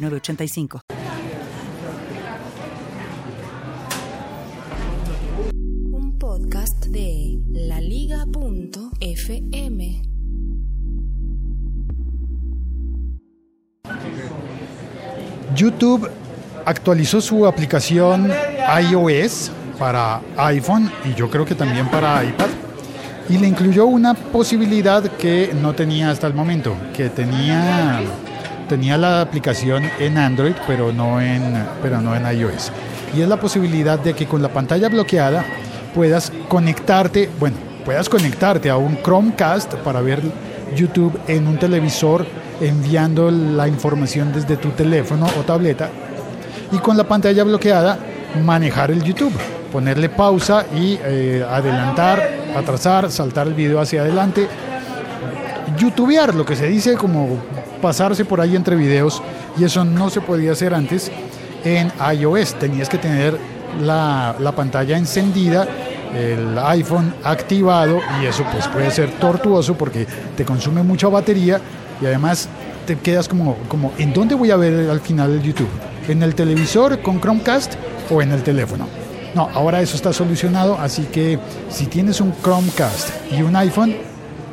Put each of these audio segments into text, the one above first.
985. Un podcast de laliga.fm. YouTube actualizó su aplicación iOS para iPhone y yo creo que también para iPad y le incluyó una posibilidad que no tenía hasta el momento, que tenía tenía la aplicación en Android, pero no en, pero no en iOS. Y es la posibilidad de que con la pantalla bloqueada puedas conectarte, bueno, puedas conectarte a un Chromecast para ver YouTube en un televisor enviando la información desde tu teléfono o tableta y con la pantalla bloqueada manejar el YouTube, ponerle pausa y eh, adelantar, atrasar, saltar el video hacia adelante, youtubear, lo que se dice como pasarse por ahí entre videos y eso no se podía hacer antes en iOS. Tenías que tener la, la pantalla encendida, el iPhone activado y eso pues puede ser tortuoso porque te consume mucha batería y además te quedas como, como ¿en dónde voy a ver al final el YouTube? ¿En el televisor con Chromecast o en el teléfono? No, ahora eso está solucionado, así que si tienes un Chromecast y un iPhone,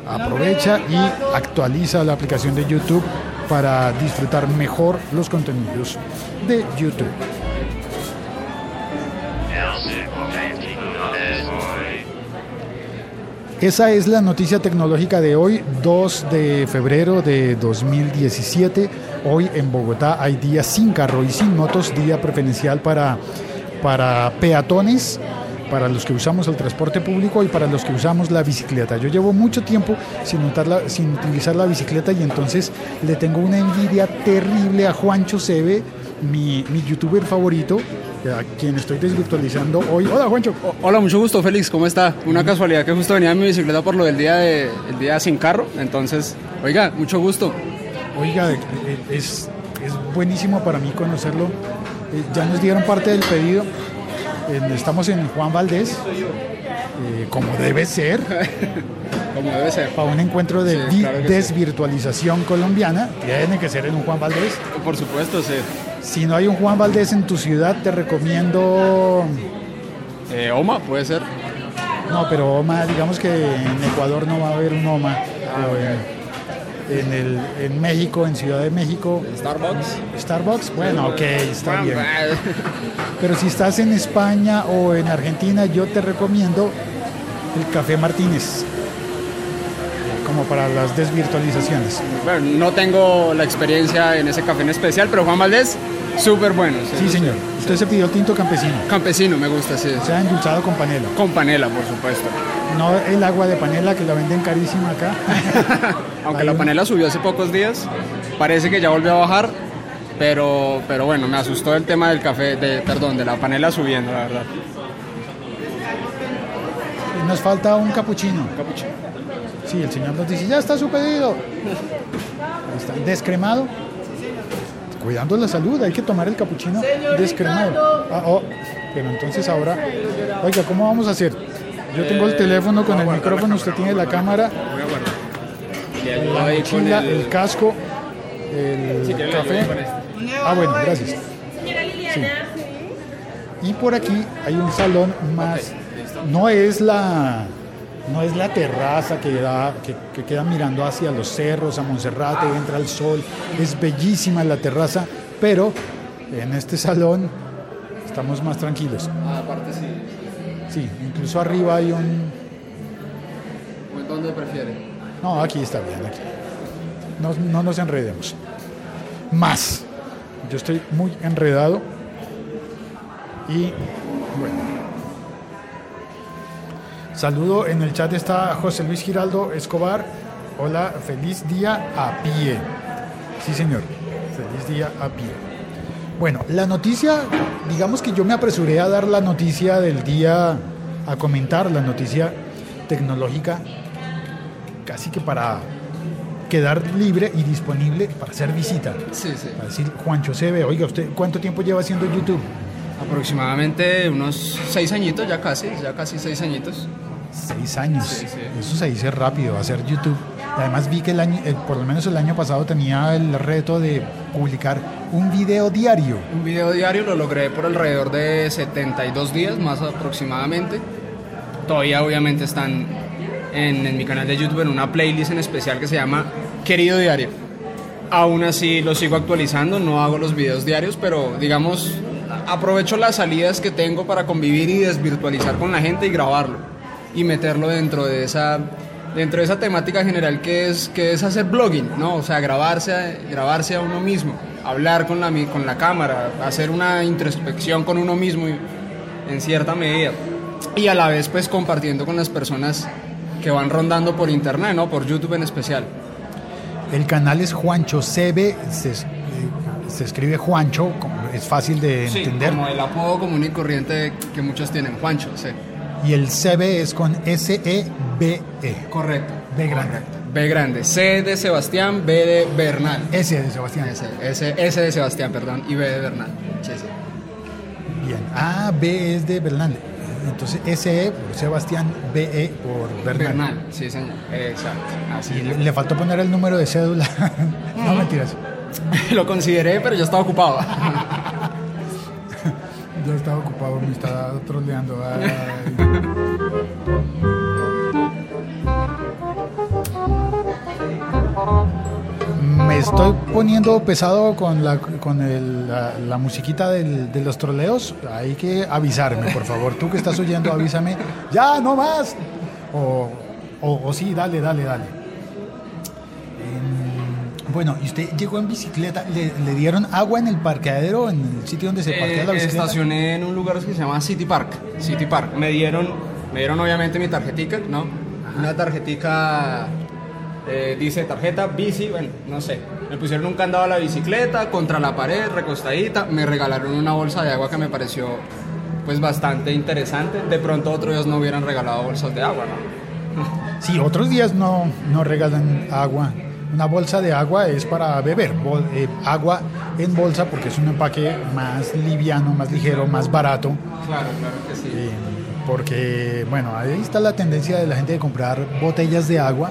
aprovecha y actualiza la aplicación de YouTube para disfrutar mejor los contenidos de YouTube. Esa es la noticia tecnológica de hoy, 2 de febrero de 2017. Hoy en Bogotá hay día sin carro y sin motos, día preferencial para, para peatones para los que usamos el transporte público y para los que usamos la bicicleta. Yo llevo mucho tiempo sin, sin utilizar la bicicleta y entonces le tengo una envidia terrible a Juancho Sebe, mi, mi youtuber favorito, a quien estoy desvirtualizando hoy. Hola Juancho. hola, mucho gusto Félix, ¿cómo está? Una casualidad que justo venía en mi bicicleta por lo del día, de, el día sin carro, entonces, oiga, mucho gusto. Oiga, eh, es, es buenísimo para mí conocerlo. Eh, ya nos dieron parte del pedido estamos en Juan Valdés, eh, como debe ser. como debe ser. Para un encuentro de desvirtualización colombiana, tiene que ser en un Juan Valdés. Por supuesto, sí. Si no hay un Juan Valdés en tu ciudad, te recomiendo. Eh, Oma, puede ser. No, pero Oma, digamos que en Ecuador no va a haber un Oma. Ah, en, el, en México, en Ciudad de México. Starbucks. Starbucks, bueno, ok, está bien. Pero si estás en España o en Argentina, yo te recomiendo el Café Martínez como para las desvirtualizaciones. Bueno, no tengo la experiencia en ese café en especial, pero Juan Valdés, súper bueno. Sí, señor. Usted se pidió tinto campesino. Campesino, me gusta, sí. Se ha endulzado con panela. Con panela, por supuesto. No el agua de panela que la venden carísima acá. Aunque la panela subió hace pocos días, parece que ya volvió a bajar, pero, pero bueno, me asustó el tema del café, de, perdón, de la panela subiendo, la verdad. Nos falta un capuchino. Capuchino. Sí, el señor nos dice, ya está su pedido. Ahí está, descremado. Cuidando la salud, hay que tomar el capuchino descremado. Ah, oh, pero entonces ahora, oiga, ¿cómo vamos a hacer? Yo tengo el teléfono con el micrófono, usted tiene la cámara, la mochila, el... casco, el café. Ah, bueno, gracias. Sí. Y por aquí hay un salón más. No es la, no es la terraza que, da, que, que queda mirando hacia los cerros, a Monserrate, entra el sol. Es bellísima la terraza, pero en este salón estamos más tranquilos. Ah, aparte sí. Sí, incluso arriba hay un. Pues, ¿Dónde prefiere? No, aquí está bien, aquí. No, no nos enredemos. Más. Yo estoy muy enredado. Y bueno. Saludo, en el chat está José Luis Giraldo Escobar. Hola, feliz día a pie. Sí, señor. Feliz día a pie. Bueno, la noticia, digamos que yo me apresuré a dar la noticia del día, a comentar la noticia tecnológica, casi que para quedar libre y disponible para hacer visita. Sí, sí. Para decir, Juancho se ve, oiga, ¿usted cuánto tiempo lleva haciendo YouTube? Aproximadamente unos seis añitos, ya casi, ya casi seis añitos. Seis años. Sí, sí. Eso se dice rápido, hacer YouTube. Además vi que el año, por lo menos el año pasado tenía el reto de publicar un video diario. Un video diario lo logré por alrededor de 72 días, más aproximadamente. Todavía obviamente están en, en mi canal de YouTube en una playlist en especial que se llama Querido Diario. Aún así lo sigo actualizando, no hago los videos diarios, pero digamos, aprovecho las salidas que tengo para convivir y desvirtualizar con la gente y grabarlo. Y meterlo dentro de esa, dentro de esa temática general que es, que es hacer blogging, ¿no? O sea, grabarse, a- grabarse a uno mismo, hablar con la, con la cámara, hacer una introspección con uno mismo y- en cierta medida. Y a la vez pues compartiendo con las personas que van rondando por internet, ¿no? Por YouTube en especial. El canal es Juancho CB, se, eh, se escribe Juancho, es fácil de Sí, entender. como el apodo común y corriente que muchos tienen, Juancho, sí. Y el CB es con S-E-B-E. Correcto. B grande. B grande. C de Sebastián, B de Bernal. S de Sebastián. S, S, S de Sebastián, perdón, y B de Bernal. Sí, sí. Bien. Ah, B es de Bernal. Entonces SE por Sebastián, BE por Bernal. Bernal, sí, señor. Exacto. Así le, le faltó poner el número de cédula. no mentiras. Lo consideré, pero yo estaba ocupado. Yo estaba ocupado, me estaba troleando. Me estoy poniendo pesado con la, con el- la, la musiquita de los troleos. Hay que avisarme, por favor. Tú que estás oyendo, avísame. Ya, no más. O sí, dale, dale, dale. Bueno, ¿y usted llegó en bicicleta? ¿Le, le dieron agua en el parqueadero, en el sitio donde se parquea la Eh, bicicleta? estacioné en un lugar que se llama City Park. City Park. Me dieron, me dieron obviamente mi tarjetica, ¿no? Una tarjetica, eh, dice tarjeta bici, bueno, no sé. Me pusieron un candado a la bicicleta, contra la pared, recostadita. Me regalaron una bolsa de agua que me pareció, pues, bastante interesante. De pronto otros días no hubieran regalado bolsas de agua, ¿no? Sí, otros días no, no regalan agua. Una bolsa de agua es para beber. Bol- eh, agua en bolsa porque es un empaque más liviano, más ligero, más barato. Claro, claro que sí. Eh, porque, bueno, ahí está la tendencia de la gente de comprar botellas de agua,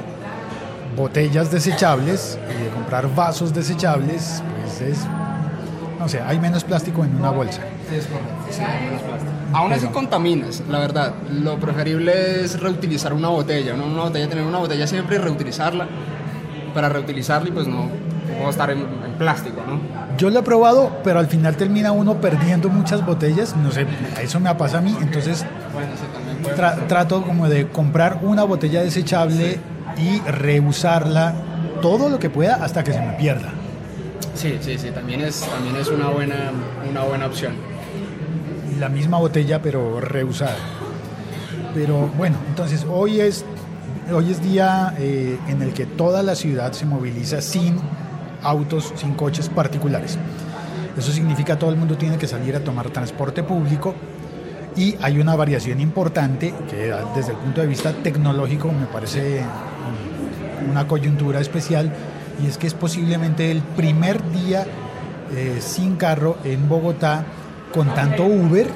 botellas desechables y de comprar vasos desechables. Pues es, no sé, hay menos plástico en una bolsa. Es correcto, sí, hay menos plástico. Aún así contaminas, la verdad. Lo preferible es reutilizar una botella. ¿no? Una botella, tener una botella siempre y reutilizarla. Para reutilizarla y pues no, no estar en, en plástico, ¿no? Yo lo he probado, pero al final termina uno perdiendo muchas botellas. No sé, eso me pasa a mí. Entonces Bueno, sí, tra- trato como de comprar una botella desechable y reusarla todo lo que pueda hasta que se me pierda. Sí, sí, sí, también es, también es una, buena, una buena opción. La misma botella, pero reusada. Pero bueno, entonces hoy es, hoy es día eh, en el que toda la ciudad se moviliza sin autos, sin coches particulares. Eso significa todo el mundo tiene que salir a tomar transporte público y hay una variación importante que desde el punto de vista tecnológico me parece una coyuntura especial y es que es posiblemente el primer día eh, sin carro en Bogotá con tanto Uber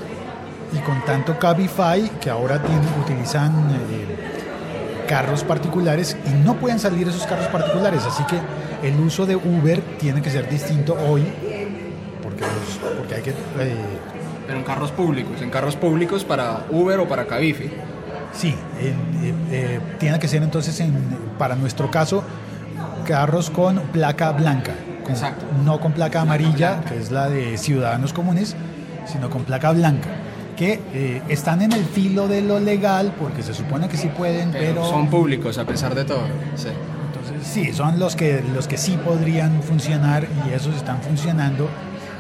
y con tanto Cabify que ahora tienen, utilizan eh, carros particulares y no pueden salir esos carros particulares. Así que el uso de Uber tiene que ser distinto hoy porque, los- porque hay que... eh, Pero en carros públicos, en carros públicos para Uber o para Cabify. Sí, eh, eh, tiene que ser entonces, en- para nuestro caso, carros con placa blanca. con- Exacto. No con placa amarilla, que es la de ciudadanos comunes, sino con placa blanca. Que eh, están en el filo de lo legal, porque se supone que sí pueden, Pero, pero... son públicos a pesar de todo. Sí. Entonces, sí, son los que, los que sí podrían funcionar y esos están funcionando.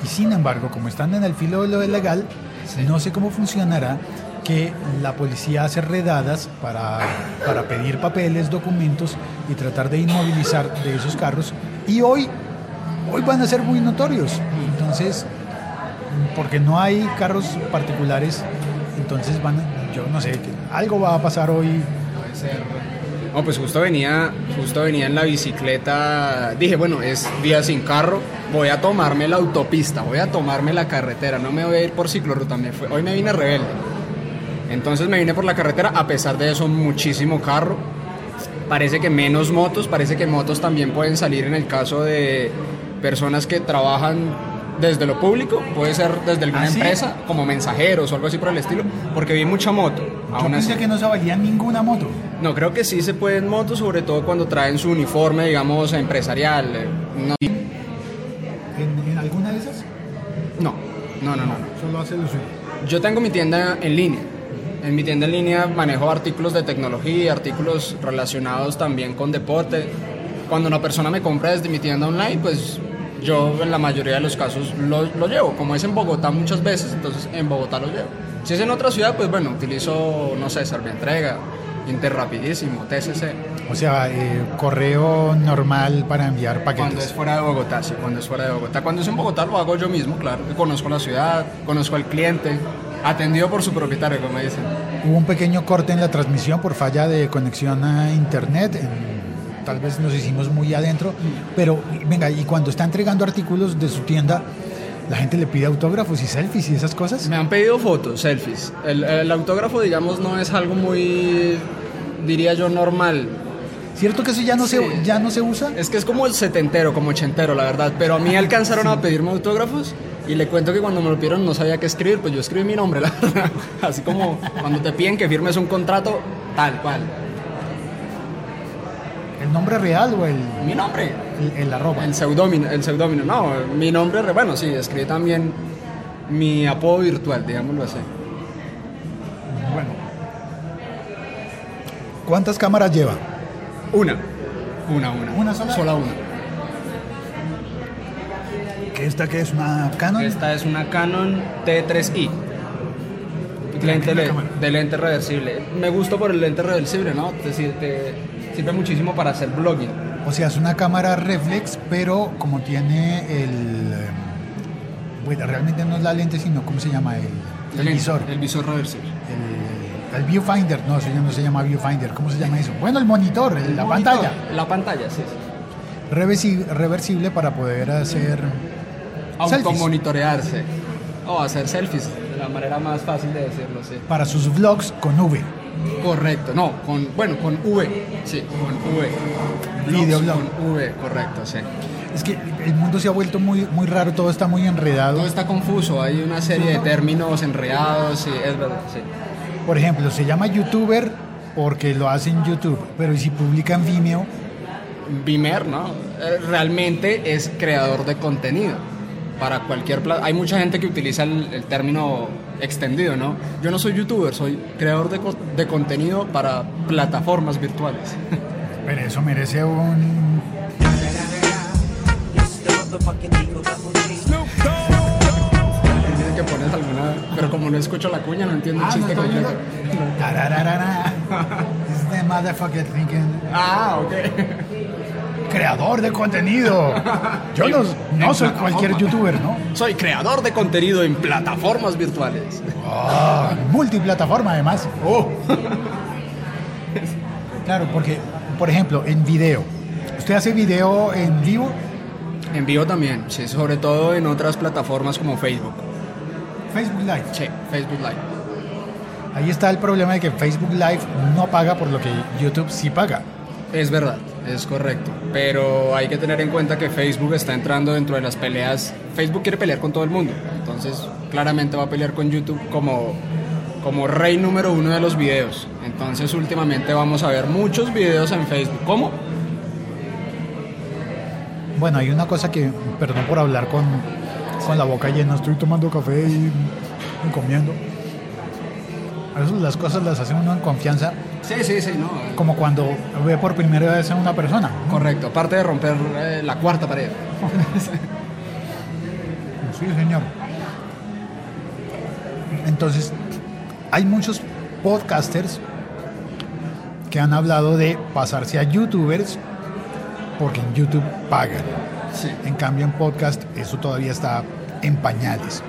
Y sin embargo, como están en el filo de lo legal, Sí. no sé cómo funcionará que la policía hace redadas para, para pedir papeles, documentos y tratar de inmovilizar de esos carros. Y hoy, hoy van a ser muy notorios. Entonces, porque no hay carros particulares, entonces van, yo no sé, algo va a pasar hoy. Puede. No, pues justo venía, justo venía en la bicicleta. Dije, bueno, es día sin carro. Voy a tomarme la autopista, voy a tomarme la carretera. No me voy a ir por ciclorruta. Me fue, hoy me vine rebelde. Entonces me vine por la carretera. A pesar de eso, muchísimo carro. Parece que menos motos. Parece que motos también pueden salir en el caso de personas que trabajan desde lo público. Puede ser desde alguna ¿Ah, sí? empresa, como mensajeros o algo así por el estilo. Porque vi mucha moto. Yo Aún así. pensé que no se valía ninguna moto. No, creo que sí se puede en moto, sobre todo cuando traen su uniforme, digamos, empresarial. eh, No, ¿En, en alguna de esas? no, no, no, no. Solo hace lo suyo. Yo tengo mi tienda en línea. En mi tienda en línea manejo artículos de tecnología, artículos relacionados también con deporte. Cuando una persona me compra desde mi tienda online, pues yo en la mayoría de los casos lo, lo llevo. Como es en Bogotá muchas veces, entonces en Bogotá lo llevo. Si es en otra ciudad, pues bueno, utilizo, no sé, Servientrega, Interrapidísimo, TCC. O sea, eh, correo normal para enviar Cuando es paquetes. fuera de Bogotá, sí, cuando es fuera de Bogotá. Cuando es en Bogotá lo hago yo mismo, claro. Conozco la ciudad, conozco al cliente, atendido por su propietario, como dicen. Hubo un pequeño corte en la transmisión por falla de conexión a internet. en- tal vez nos hicimos muy adentro. Pero venga, y cuando está entregando artículos de su tienda, la gente le pide autógrafos y selfies y esas cosas. Me han pedido fotos, selfies. El, el autógrafo, digamos, no es algo muy, diría yo, normal. ¿Cierto que eso ya no, Sí. se, ya no se usa? Es que es como el setentero, como ochentero, la verdad. Pero a mí alcanzaron a pedirme autógrafos y le cuento que cuando me lo pidieron no sabía qué escribir, pues yo escribí mi nombre, la verdad. Así como cuando te piden que firmes un contrato, tal cual. ¿El nombre real o el, Mi nombre. el, el arroba? El seudómino, el seudómino, no, mi nombre, re- bueno, sí, escribí también mi apodo virtual, digámoslo así. Bueno. ¿Cuántas cámaras lleva? Una, una, una. ¿Una sola? Sola una. ¿Que esta que es una Canon? Esta es una Canon T3i. Lente de lente reversible. Me gusta por el lente reversible, ¿no? Te, te sirve muchísimo para hacer blogging. O sea, es una cámara reflex, pero como tiene el... eh, Bueno, realmente no es la lente, sino ¿cómo se llama? El, el visor. El visor reversible. El, el viewfinder. No, eso ya no se llama viewfinder. ¿Cómo se llama eso? Bueno, el monitor, el- la pantalla. La pantalla, sí. sí. Reversi- reversible para poder hacer... Automonitorearse. O hacer selfies, de la manera más fácil de decirlo, sí. Para sus vlogs con V. Correcto, no, con, bueno, con V, sí, con V. Videoblog. Con V, correcto, sí. Es que el mundo se ha vuelto muy, muy raro, todo está muy enredado. Todo está confuso, hay una serie de términos enredados, sí, es verdad, sí. Por ejemplo, se llama youtuber porque lo hace en YouTube, pero ¿y si publica en Vimeo? Vimer, ¿no? Eh, Realmente es creador de contenido. Para cualquier plata. Hay mucha gente que utiliza el, el término extendido, ¿no? Yo no soy youtuber, soy creador de, co- de contenido para plataformas virtuales. Pero eso merece un... Que pones alguna. Pero como no escucho la cuña, no entiendo el Ah, chiste no, completo. Tarararara. It's the motherfucker thinking. Ah, ok. Creador de contenido. Yo no, no soy cualquier youtuber, ¿no? Soy creador de contenido en plataformas virtuales. Ah, multiplataforma además. Oh. Claro, porque por ejemplo, en video. ¿Usted hace video en vivo? En vivo también, sí, sobre todo en otras plataformas como Facebook. Facebook Live. Sí, Facebook Live. Ahí está el problema de que Facebook Live no paga por lo que YouTube sí paga. Es verdad, es correcto. Pero hay que tener en cuenta que Facebook está entrando dentro de las peleas. Facebook quiere pelear con todo el mundo. Entonces, claramente va a pelear con YouTube como, como rey número uno de los videos. Entonces, últimamente vamos a ver muchos videos en Facebook. ¿Cómo? Bueno, hay una cosa que, perdón por hablar con, con la boca llena, estoy tomando café y, comiendo. A veces las cosas las hace uno en confianza, Sí, sí, sí, no. como cuando ve por primera vez a una persona. Correcto, aparte de romper eh, la cuarta pared. Sí, señor. Entonces, hay muchos podcasters que han hablado de pasarse a youtubers porque en YouTube pagan. Sí. En cambio, en podcast eso todavía está en pañales.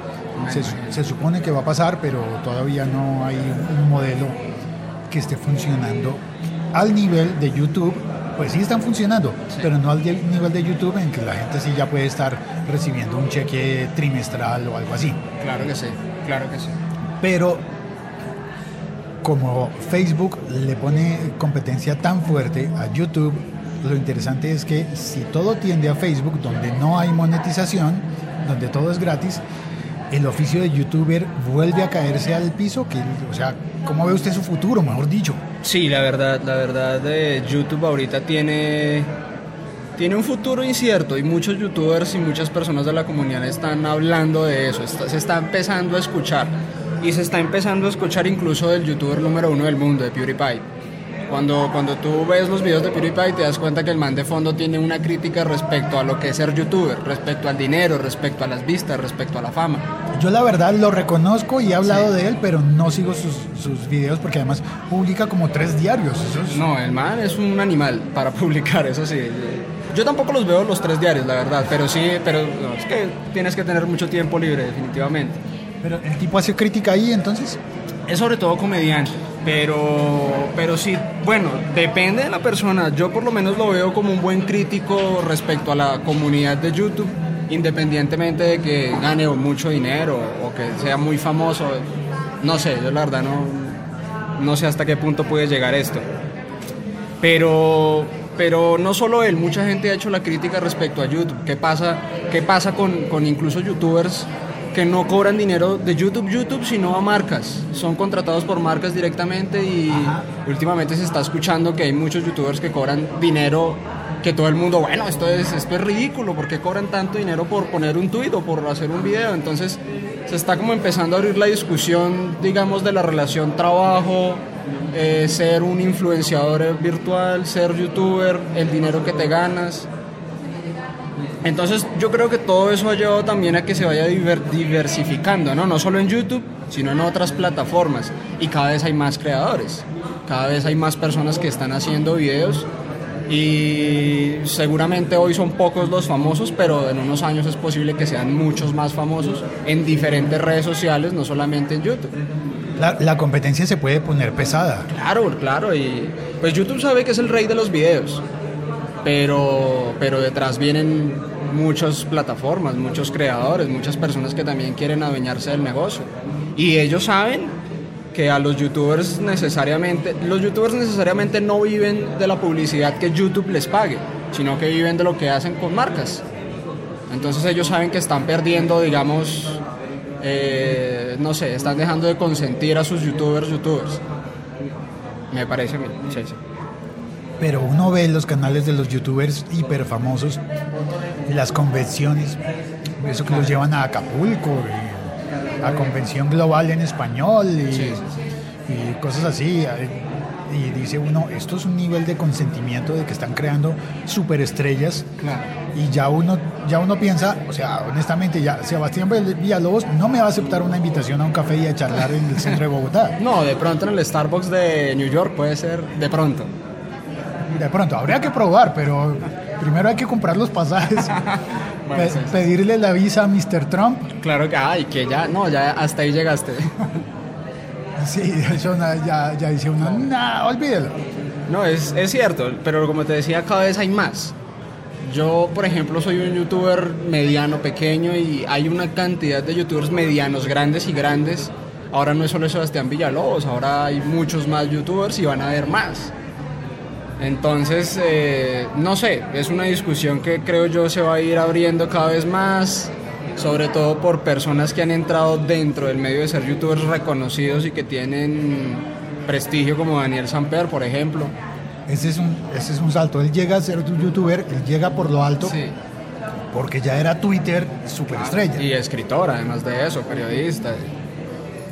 Se supone que va a pasar, pero todavía no hay un modelo que esté funcionando al nivel de YouTube. Pues sí están funcionando, Sí. pero no al nivel de YouTube en que la gente sí ya puede estar recibiendo un cheque trimestral o algo así. Claro que sí, claro que sí. Pero como Facebook le pone competencia tan fuerte a YouTube, lo interesante es que si todo tiende a Facebook, donde no hay monetización, donde todo es gratis, el oficio de youtuber vuelve a caerse al piso. Que, o sea, ¿cómo ve usted su futuro, mejor dicho? Sí, la verdad, la verdad de YouTube ahorita tiene tiene un futuro incierto y muchos youtubers y muchas personas de la comunidad están hablando de eso, se está empezando a escuchar y se está empezando a escuchar incluso del youtuber número uno del mundo, de PewDiePie. Cuando, cuando tú ves los videos de PewDiePie te das cuenta que el man de fondo tiene una crítica respecto a lo que es ser youtuber, respecto al dinero, respecto a las vistas, respecto a la fama. Yo la verdad lo reconozco y he hablado de él, pero no sigo sus, sus videos porque además publica como tres diarios. Es- No, el man es un animal para publicar, eso sí. Yo tampoco los veo los tres diarios, la verdad, pero sí, pero es que tienes que tener mucho tiempo libre, definitivamente. Pero el tipo hace crítica ahí, entonces. Es sobre todo comediante, pero, pero sí, bueno, depende de la persona. Yo por lo menos lo veo como un buen crítico respecto a la comunidad de YouTube, independientemente de que gane mucho dinero o que sea muy famoso. No sé, yo la verdad no, no sé hasta qué punto puede llegar esto. Pero, pero no solo él, mucha gente ha hecho la crítica respecto a YouTube. ¿Qué pasa, qué pasa con, con incluso youtubers que no cobran dinero de YouTube, YouTube, sino a marcas? Son contratados por marcas directamente y últimamente se está escuchando que hay muchos youtubers que cobran dinero que todo el mundo, bueno, esto es, esto es ridículo, ¿por qué cobran tanto dinero por poner un tuit o por hacer un video? Entonces se está como empezando a abrir la discusión, digamos, de la relación trabajo, eh, ser un influenciador virtual, ser youtuber, el dinero que te ganas. Entonces yo creo que todo eso ha llevado también a que se vaya diver- diversificando, ¿no? No solo en YouTube, sino en otras plataformas. Y cada vez hay más creadores, cada vez hay más personas que están haciendo videos y seguramente hoy son pocos los famosos, pero en unos años es posible que sean muchos más famosos en diferentes redes sociales, no solamente en YouTube. La, la competencia se puede poner pesada. Claro, claro, y pues YouTube sabe que es el rey de los videos, pero, pero detrás vienen muchas plataformas, muchos creadores, muchas personas que también quieren adueñarse del negocio. Y ellos saben que a los youtubers necesariamente, los youtubers necesariamente no viven de la publicidad que YouTube les pague, sino que viven de lo que hacen con marcas. Entonces ellos saben que están perdiendo, digamos, eh, no sé, están dejando de consentir a sus youtubers, youtubers. Me parece a mí, sí, sí. Pero uno ve los canales de los youtubers hiper famosos, las convenciones, eso que los llevan a Acapulco, y a convención global en español y, sí, y cosas así. Y dice uno, esto es un nivel de consentimiento de que están creando superestrellas. Claro. Y ya uno, ya uno piensa, o sea, honestamente, ya Sebastián Villalobos no me va a aceptar una invitación a un café y a charlar en el centro de Bogotá. No, de pronto en el Starbucks de New York puede ser de pronto. De pronto, habría que probar, pero primero hay que comprar los pasajes, Bueno, pe- sí, sí. pedirle la visa a Mr. Trump. Claro que, ay, que ya, no, ya hasta ahí llegaste. Sí, eso ya, ya dice uno, olvídelo. No, es, es cierto, pero como te decía, cada vez hay más. Yo, por ejemplo, soy un youtuber mediano, pequeño, y hay una cantidad de youtubers medianos, grandes y grandes. Ahora no es solo Sebastián Villalobos, ahora hay muchos más youtubers y van a haber más. Entonces, eh, no sé, es una discusión que creo yo se va a ir abriendo cada vez más, sobre todo por personas que han entrado dentro del medio de ser youtubers reconocidos y que tienen prestigio como Daniel Samper, por ejemplo. Ese es un, ese es un salto. Él llega a ser un youtuber, él llega por lo alto, Sí. porque ya era Twitter superestrella, Y escritor, además de eso, periodista.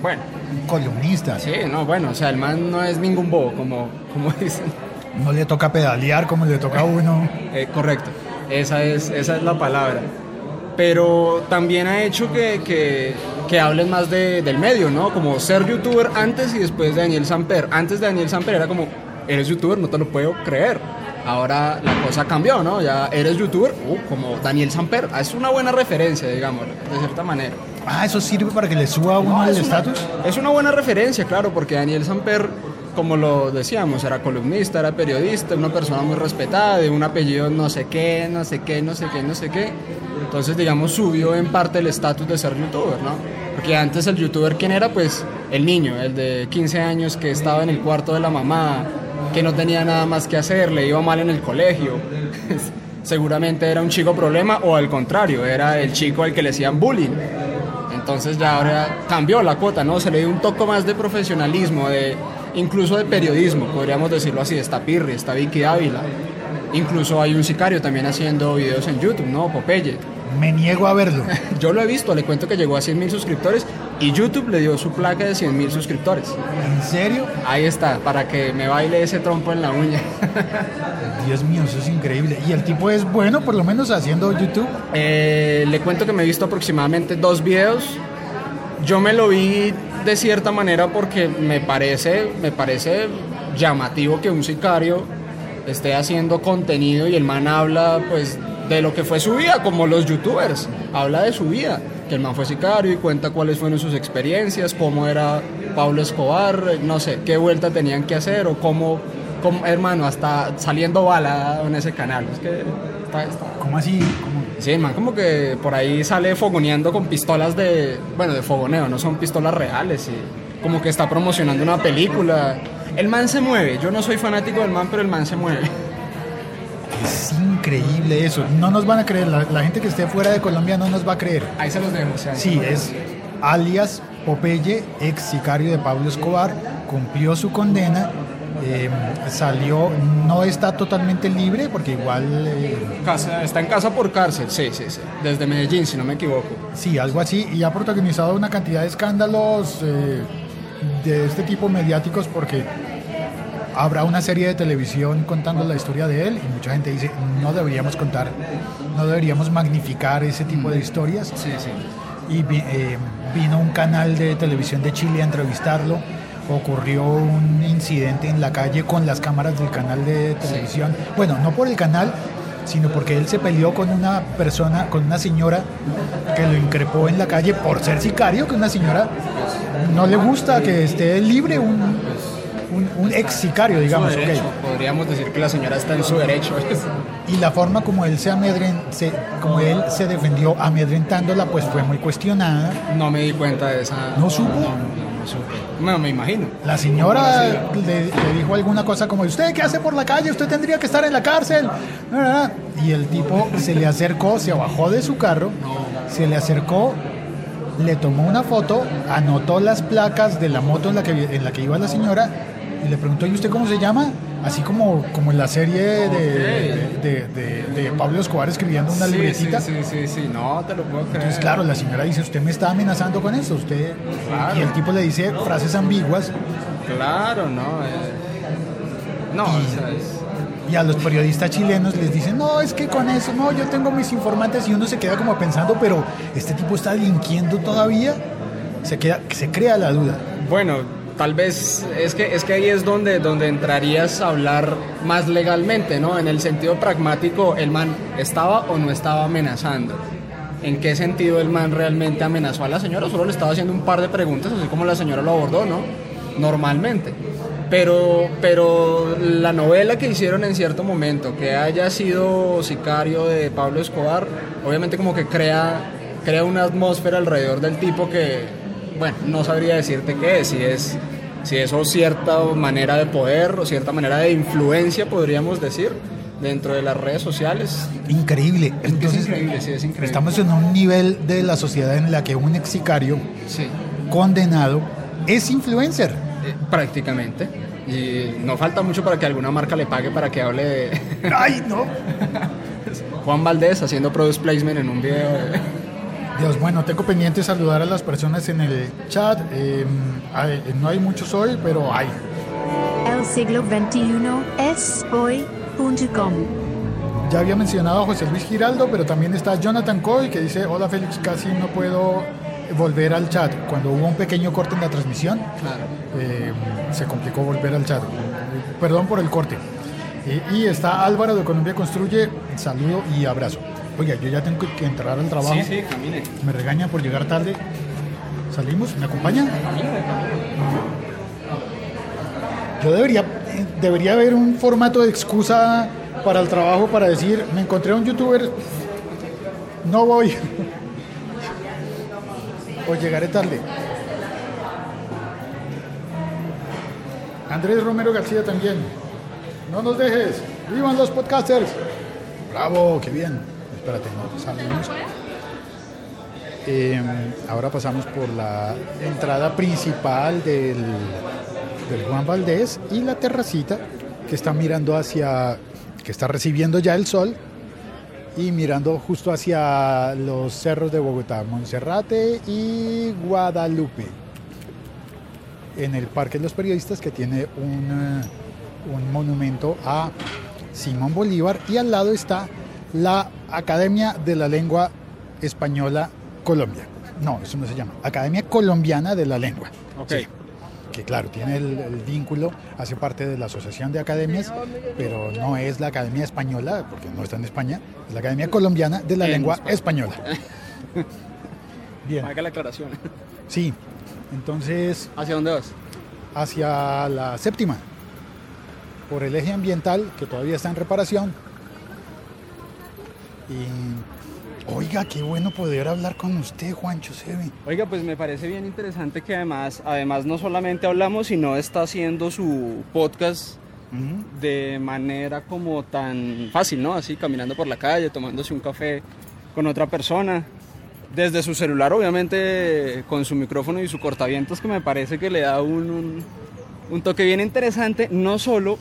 Bueno, columnista. sí, no, bueno, o sea, el man no es ningún bobo, como, como dicen. No le toca pedalear como le toca a uno. Eh, correcto, esa es, esa es la palabra. Pero también ha hecho que, que, que hablen más de- del medio, ¿no? Como ser youtuber antes y después de Daniel Samper. Antes de Daniel Samper era como, eres youtuber, no te lo puedo creer. Ahora la cosa cambió, ¿no? Ya eres youtuber, uh, como Daniel Samper. Ah, Es una buena referencia, digamos, de cierta manera. Ah, eso sirve para que le suba uno No, el estatus. Es una buena referencia, claro, porque Daniel Samper, como lo decíamos, era columnista, era periodista, una persona muy respetada, de un apellido no sé qué, no sé qué, no sé qué, no sé qué. Entonces, digamos, subió en parte el estatus de ser youtuber, ¿no? Porque antes el youtuber, ¿quién era? Pues el niño, el de 15 años que estaba en el cuarto de la mamá, que no tenía nada más que hacer, le iba mal en el colegio. Seguramente era un chico problema o al contrario, era el chico al que le hacían bullying. Entonces ya ahora cambió la cuota, ¿no? Se le dio un toque más de profesionalismo, de incluso de periodismo, podríamos decirlo así. Está Pirri, está Vicky Ávila. Incluso hay un sicario también haciendo videos en YouTube, ¿no? Popeye. Me niego a verlo. Yo lo he visto, le cuento que llegó a 100 mil suscriptores y YouTube le dio su placa de 100 mil suscriptores. ¿En serio? Ahí está, para que me baile ese trompo en la uña. Dios mío, eso es increíble. Y el tipo es bueno, por lo menos haciendo YouTube. Eh, le cuento que me he visto aproximadamente dos videos. Yo me lo vi de cierta manera porque me parece, me parece llamativo que un sicario esté haciendo contenido y el man habla pues de lo que fue su vida, como los youtubers, habla de su vida, que el man fue sicario y cuenta cuáles fueron sus experiencias, cómo era Pablo Escobar, no sé, qué vuelta tenían que hacer o cómo, cómo hermano, hasta saliendo bala en ese canal. Es que está- ¿Cómo así? Sí, el man como que por ahí sale fogoneando con pistolas de, bueno, de fogoneo, no son pistolas reales y como que está promocionando una película. El man se mueve, yo no soy fanático del man, pero el man se mueve. Es increíble eso. No nos van a creer. La, la gente que esté fuera de Colombia no nos va a creer. Ahí se los dejo. o sea, Sí, es alias Popeye, ex sicario de Pablo Escobar, cumplió su condena, eh, salió, no está totalmente libre porque igual, eh, casa- está en casa por cárcel, sí, sí, sí. Desde Medellín, si no me equivoco. sí, algo así, y ha protagonizado una cantidad de escándalos eh, de este tipo mediáticos porque habrá una serie de televisión contando la historia de él y mucha gente dice, no deberíamos contar, no deberíamos magnificar ese tipo de historias. Sí, sí. y vi- vino un canal de televisión de Chile a entrevistarlo. Ocurrió un incidente en la calle con las cámaras del canal de televisión. Bueno, no por el canal, sino porque él se peleó con una persona, con una señora que lo increpó en la calle por ser sicario, que una señora no le gusta que esté libre un, un, un ex sicario, digamos. Su ok. derecho. Podríamos decir que la señora está en su derecho. Y la forma como él se amedren, se- como él se defendió amedrentándola, pues fue muy cuestionada. No me di cuenta de esa. ¿No supo? No, no, no supe. Bueno, me imagino. La señora le, le dijo alguna cosa como, ¿usted qué hace por la calle? Usted tendría que estar en la cárcel. Y el tipo se le acercó, se bajó de su carro, se le acercó, le tomó una foto, anotó las placas de la moto en la que, en la que iba la señora y le preguntó, ¿y usted cómo se llama? Así como, como en la serie de, de, de- de Pablo Escobar escribiendo una Sí, libretita. Sí, sí, sí, sí, no te lo puedo creer. Entonces, claro, la señora dice, usted me está amenazando con eso, usted... Claro. Y el tipo le dice frases ambiguas Claro, no. eh. No, o sea, es- Y a los periodistas chilenos les dicen, no, es que con eso, no, yo tengo mis informantes y uno se queda como pensando, pero este tipo está delinquiendo todavía, se, queda, se crea la duda. Bueno, tal vez es que, es que ahí es donde, donde entrarías a hablar más legalmente, ¿no? En el sentido pragmático, el man estaba o no estaba amenazando. ¿En qué sentido el man realmente amenazó a la señora? Solo le estaba haciendo un par de preguntas, así como la señora lo abordó, ¿no? Normalmente. Pero, pero la novela que hicieron en cierto momento, que haya sido sicario de Pablo Escobar, obviamente como que crea, crea una atmósfera alrededor del tipo que, bueno, no sabría decirte qué es, si es, si eso cierta manera de poder o cierta manera de influencia, podríamos decir, dentro de las redes sociales. Increíble. Es Entonces, increíble, sí, es increíble. estamos en un nivel de la sociedad en la que un ex sicario Sí. condenado es influencer. Eh, prácticamente. Y no falta mucho para que alguna marca le pague para que hable de ¡Ay, no! Juan Valdés haciendo product placement en un video. de- Dios, bueno, tengo pendiente saludar a las personas en el chat. Eh, hay- no hay muchos hoy, pero hay. El siglo XXI es hoy.com. Ya había mencionado a José Luis Giraldo, pero también está Jonathan Coy que dice, hola Félix, casi no puedo volver al chat. Cuando hubo un pequeño corte en la transmisión, eh, se complicó volver al chat. Perdón por el corte. Eh, y está Álvaro de Colombia Construye, saludo y abrazo. Oiga, yo ya tengo que entrar al trabajo. Sí, sí, camine. Me regaña por llegar tarde. ¿Salimos? ¿Me acompañan? Yo debería, debería haber un formato de excusa para el trabajo para decir, me encontré a un youtuber, no voy. o llegaré tarde. Andrés Romero García también. No nos dejes. ¡Vivan los podcasters! ¡Bravo! ¡Qué bien! Espérate, no, salimos. Eh, ahora pasamos por la entrada principal del, Juan Valdés y la terracita que está mirando hacia, que está recibiendo ya el sol y mirando justo hacia los cerros de Bogotá, Monserrate y Guadalupe. En el Parque de los Periodistas que tiene un, eh, un monumento a Simón Bolívar y al lado está la Academia de la Lengua Española Colombia. No, eso no se llama. Academia Colombiana de la Lengua. Ok. Sí. Que claro, tiene el, el vínculo, hace parte de la Asociación de Academias, pero no es la Academia Española, porque no está en España, es la Academia Colombiana de la En Lengua. Española. Bien, Haga la aclaración. sí. Entonces, ¿Hacia dónde vas? hacia la séptima, por el eje ambiental, que todavía está en reparación. Y, oiga, qué bueno poder hablar con usted, Juancho Seve. Oiga, pues me parece bien interesante que además, además no solamente hablamos, sino está haciendo su podcast de manera como tan fácil, ¿no? Así caminando por la calle, tomándose un café con otra persona. Desde su celular, obviamente, con su micrófono y su cortavientos, que me parece que le da un, un- un toque bien interesante, no solo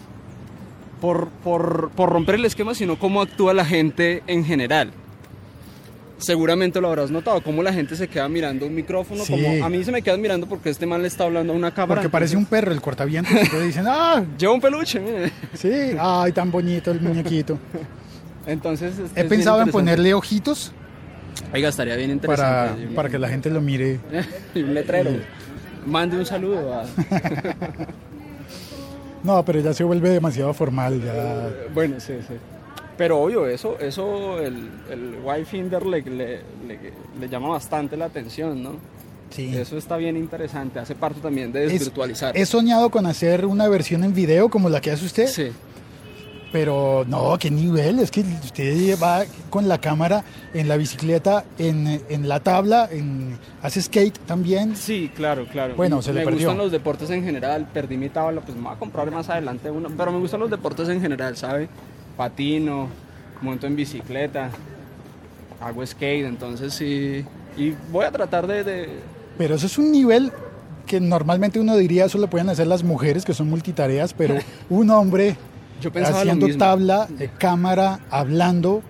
por, por, por romper el esquema, sino cómo actúa la gente en general. Seguramente lo habrás notado, cómo la gente se queda mirando un micrófono, Sí. como a mí se me queda mirando porque este man le está hablando a una cámara. Porque parece un perro el cortavientos. Entonces dicen, ah, Lleva un peluche, mire. sí, ay, tan bonito el muñequito. Entonces, es- He pensado en ponerle ojitos Oiga, estaría bien para, interesante. para que la gente lo mire. Y un letrero. Mande un saludo a... No, pero ya se vuelve demasiado formal. Ya. Bueno, sí, sí. Pero obvio, eso, eso el, el Wi-Finder le, le, le- le llama bastante la atención, ¿no? Sí. Eso está bien interesante, hace parte también de Es- desvirtualizar. He soñado con hacer una versión en video como la que hace usted, Sí. Pero no, qué nivel. Es que usted va con la cámara en la bicicleta, en, en la tabla, en, hace skate también. Sí, claro, claro. Bueno, se le me perdió. gustan los deportes en general, perdí mi tabla, pues me voy a comprar más adelante una, pero me gustan los deportes en general, ¿sabe? Patino, monto en bicicleta, hago skate, entonces sí, y voy a tratar de, de- Pero eso es un nivel que normalmente uno diría eso lo pueden hacer las mujeres que son multitareas, pero un hombre Yo pensaba lo haciendo mismo. tabla, eh, cámara, hablando,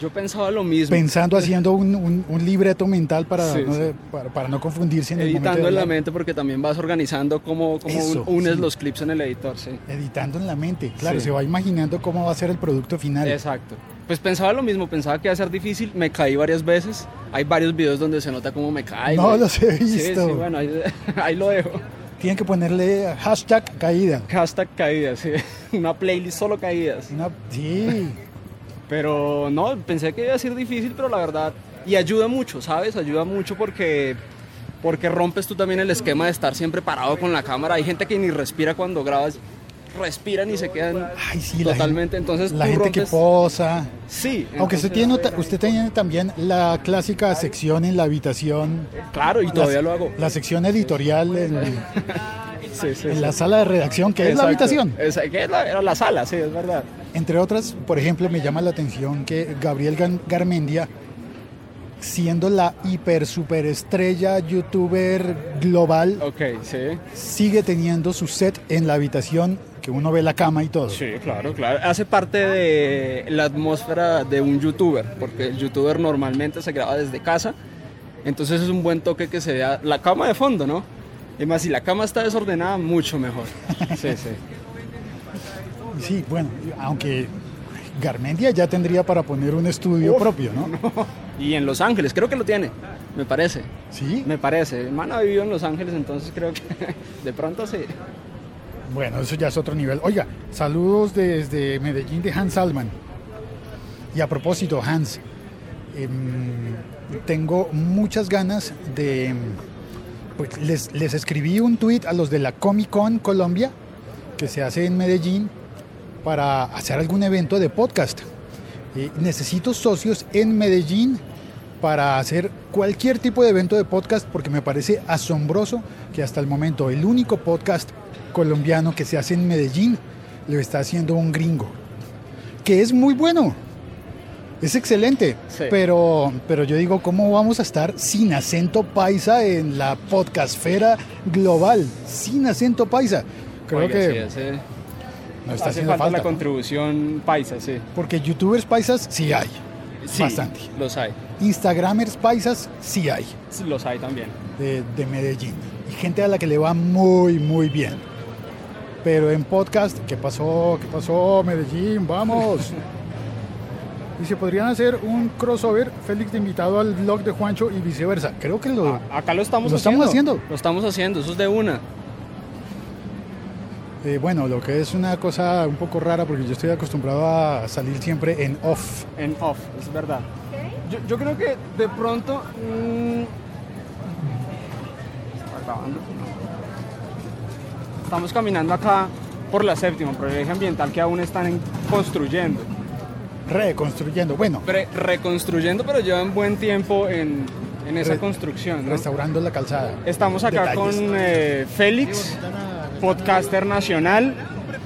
yo pensaba lo mismo. pensando, haciendo un, un- un libreto mental para, Sí, no, sí. para, para no confundirse en el momento Editando en la mente porque también vas organizando cómo, cómo Eso, unes sí. los clips en el editor, sí. Editando en la mente, claro, Sí. se va imaginando cómo va a ser el producto final. Exacto. Pues pensaba lo mismo, pensaba que iba a ser difícil, me caí varias veces. Hay varios videos donde se nota cómo me caigo. No los he Sí, visto. Sí, bueno, ahí, ahí lo dejo. Tienen que ponerle hashtag caída. Hashtag caídas, sí. Una playlist solo caídas. Una- sí, Pero no, pensé que iba a ser difícil, pero la verdad. Y ayuda mucho, ¿sabes? Ayuda mucho porque porque rompes tú también el esquema de estar siempre parado con la cámara. Hay gente que ni respira cuando grabas, respiran y se quedan Ay, sí, la totalmente. gente- Entonces la gente que posa. Sí. Aunque usted tiene, usted tiene también la clásica sección en la habitación. Claro, y todavía la, lo hago. La sección editorial en, Sí, sí, en sí. la sala de redacción, que es la habitación. Esa- que es la, era la sala, sí, es verdad. Entre otras, por ejemplo, me llama la atención que Gabriel Garmendia, siendo la hiper super estrella youtuber global, Ok, sí. sigue teniendo su set en la habitación, que uno ve la cama y todo. Sí, claro, claro. Hace parte de la atmósfera de un youtuber, porque el youtuber normalmente se graba desde casa, entonces es un buen toque que se vea la cama de fondo, ¿no? Y más, si la cama está desordenada, mucho mejor. Sí, sí. Sí, bueno, aunque Garmendia ya tendría para poner un estudio Uf, propio, ¿no? Y en Los Ángeles, creo que lo tiene, me parece. Sí. Me parece. El man ha vivido en Los Ángeles, entonces creo que de pronto sí. Bueno, eso ya es otro nivel. Oiga, saludos desde Medellín de Hans Alman. Y a propósito, Hans, em, tengo muchas ganas de... em, pues, les, les escribí un tweet a los de la Comic Con Colombia, que se hace en Medellín, para hacer algún evento de podcast. Eh, necesito socios en Medellín para hacer cualquier tipo de evento de podcast porque me parece asombroso que hasta el momento el único podcast colombiano que se hace en Medellín lo está haciendo un gringo, que es muy bueno. Es excelente, Sí. pero, pero yo digo, ¿cómo vamos a estar sin acento paisa en la podcastfera global? Sin acento paisa. Creo Oiga, que sí, nos está hace falta, falta. la contribución paisa, sí. Porque youtubers paisas sí hay, Sí, bastante. Los hay. Instagramers paisas sí hay, Los hay también. de, de Medellín. Y gente a la que le va muy, muy bien. Pero en podcast, ¿qué pasó? ¿Qué pasó, Medellín? ¡Vamos! Y se podrían hacer un crossover, Félix de invitado al blog de Juancho y viceversa. Creo que lo... Acá lo estamos ¿Lo haciendo. estamos haciendo? Lo estamos haciendo, eso es de una. Eh, bueno, lo que es una cosa un poco rara porque yo estoy acostumbrado a salir siempre en off. En off, es verdad. Yo, yo creo que de pronto. mm, ¿está grabando? Estamos caminando acá por la séptima, por el eje ambiental que aún están en- construyendo. Reconstruyendo. Bueno, Pre- reconstruyendo, pero llevan buen tiempo en, en esa Re- construcción. ¿no? restaurando la calzada. Estamos acá Detalles. con eh, Félix, podcaster nacional.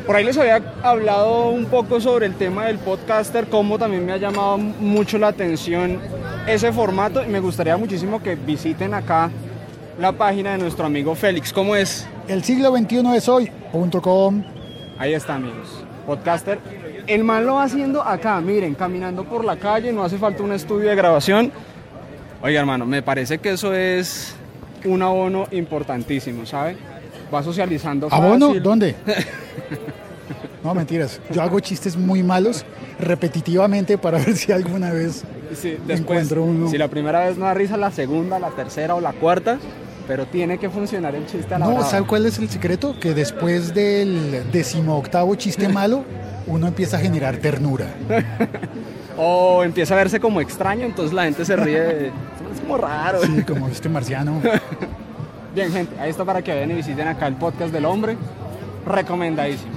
Por ahí les había hablado un poco sobre el tema del podcaster, cómo también me ha llamado mucho la atención ese formato y me gustaría muchísimo que visiten acá la página de nuestro amigo Félix. ¿Cómo es? El siglo XXI es hoy.com. Ahí está, amigos. Podcaster. El man lo va haciendo acá, miren, caminando por la calle, no hace falta un estudio de grabación. Oiga, hermano, me parece que eso es un abono importantísimo, ¿sabe? Va socializando ¿Abono? ¿Dónde? No, mentiras. Yo hago chistes muy malos repetitivamente para ver si alguna vez Sí, después, encuentro uno. si la primera vez no da risa, la segunda, la tercera o la cuarta, pero tiene que funcionar el chiste a la No, brava. ¿sabe cuál es el secreto? Que después del decimoctavo chiste malo, uno empieza a generar ternura. O empieza a verse como extraño, entonces la gente se ríe. de- Es como raro. Sí, como este marciano. Bien, gente, ahí está para que vayan y visiten acá el podcast del hombre. Recomendadísimo.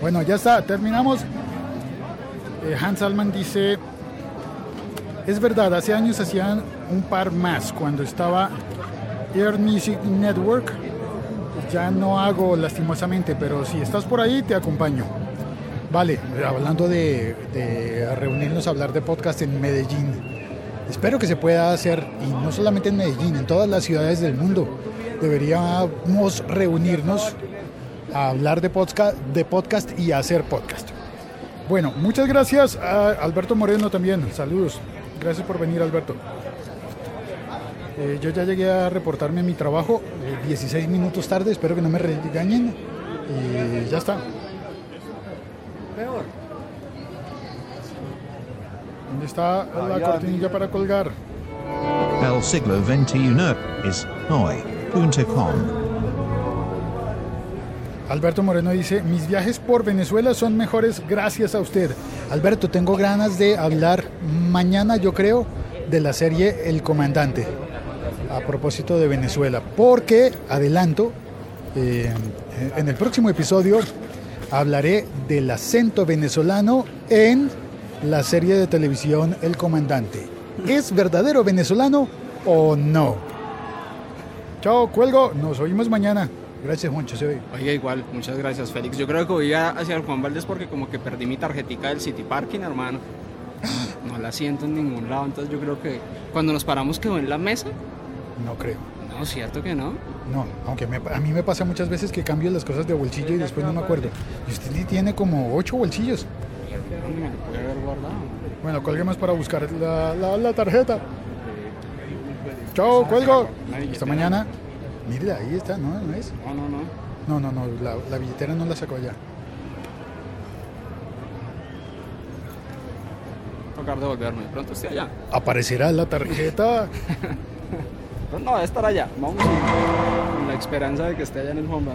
Bueno, ya está, terminamos. Eh, Hans Alman dice, es verdad, hace años hacían un par más cuando estaba Air Music Network. Ya no hago lastimosamente, pero si estás por ahí te acompaño. Vale, hablando de, de reunirnos a hablar de podcast en Medellín. Espero que se pueda hacer, y no solamente en Medellín, en todas las ciudades del mundo. Deberíamos reunirnos a hablar de podcast, de podcast y a hacer podcast. Bueno, muchas gracias a Alberto Moreno también. Saludos. Gracias por venir, Alberto. Eh, yo ya llegué a reportarme mi trabajo eh, 16 minutos tarde. Espero que no me regañen. Y ya está. ¿Dónde está la cortinilla para colgar? El siglo XXI es hoy.com. Alberto Moreno dice, mis viajes por Venezuela son mejores gracias a usted. Alberto, tengo ganas de hablar mañana, yo creo, de la serie El Comandante. a propósito de Venezuela, porque adelanto, eh, en el próximo episodio hablaré del acento venezolano en la serie de televisión El Comandante. ¿Es verdadero venezolano o no? Chao, cuelgo, nos oímos mañana. Gracias, Juancho, se oye. Oiga, igual, muchas gracias, Félix. Yo creo que voy a hacia el Juan Valdés porque como que perdí mi tarjetica del City Parking, hermano. No la siento en ningún lado, entonces yo creo que cuando nos paramos quedó en la mesa. No creo. No, cierto que no. No, aunque me- a mí me pasa muchas veces que cambio las cosas de bolsillo y después no me acuerdo. Y usted tiene como ocho bolsillos. Bueno, colguemos para buscar la, la- la tarjeta. Chao, cuelgo. Hasta mañana. Mire, ahí está, ¿no? ¿No es? No, no, no. No, no, no, la, la billetera no la sacó ya. Tocar devolverme. Pronto estoy allá. Aparecerá la tarjeta. Pero no, debe estar allá. Vamos con la esperanza de que esté allá en el Valdés.